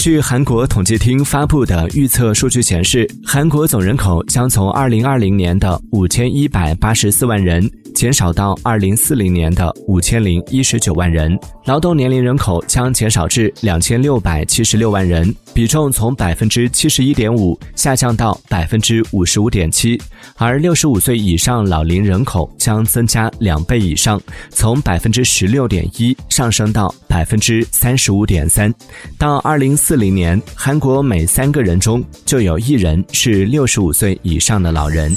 据韩国统计厅发布的预测数据显示，韩国总人口将从二零二零年的五千一百八十四万人减少到二零四零年的五千零一十九万人，劳动年龄人口将减少至两千六百七十六万人，比重从百分之七十一点五下降到百分之五十五点七，而六十五岁以上老龄人口将增加两倍以上，从百分之十六点一上升到百分之三十五点三，到二零四。零年，韩国每三个人中就有一人是六十五岁以上的老人。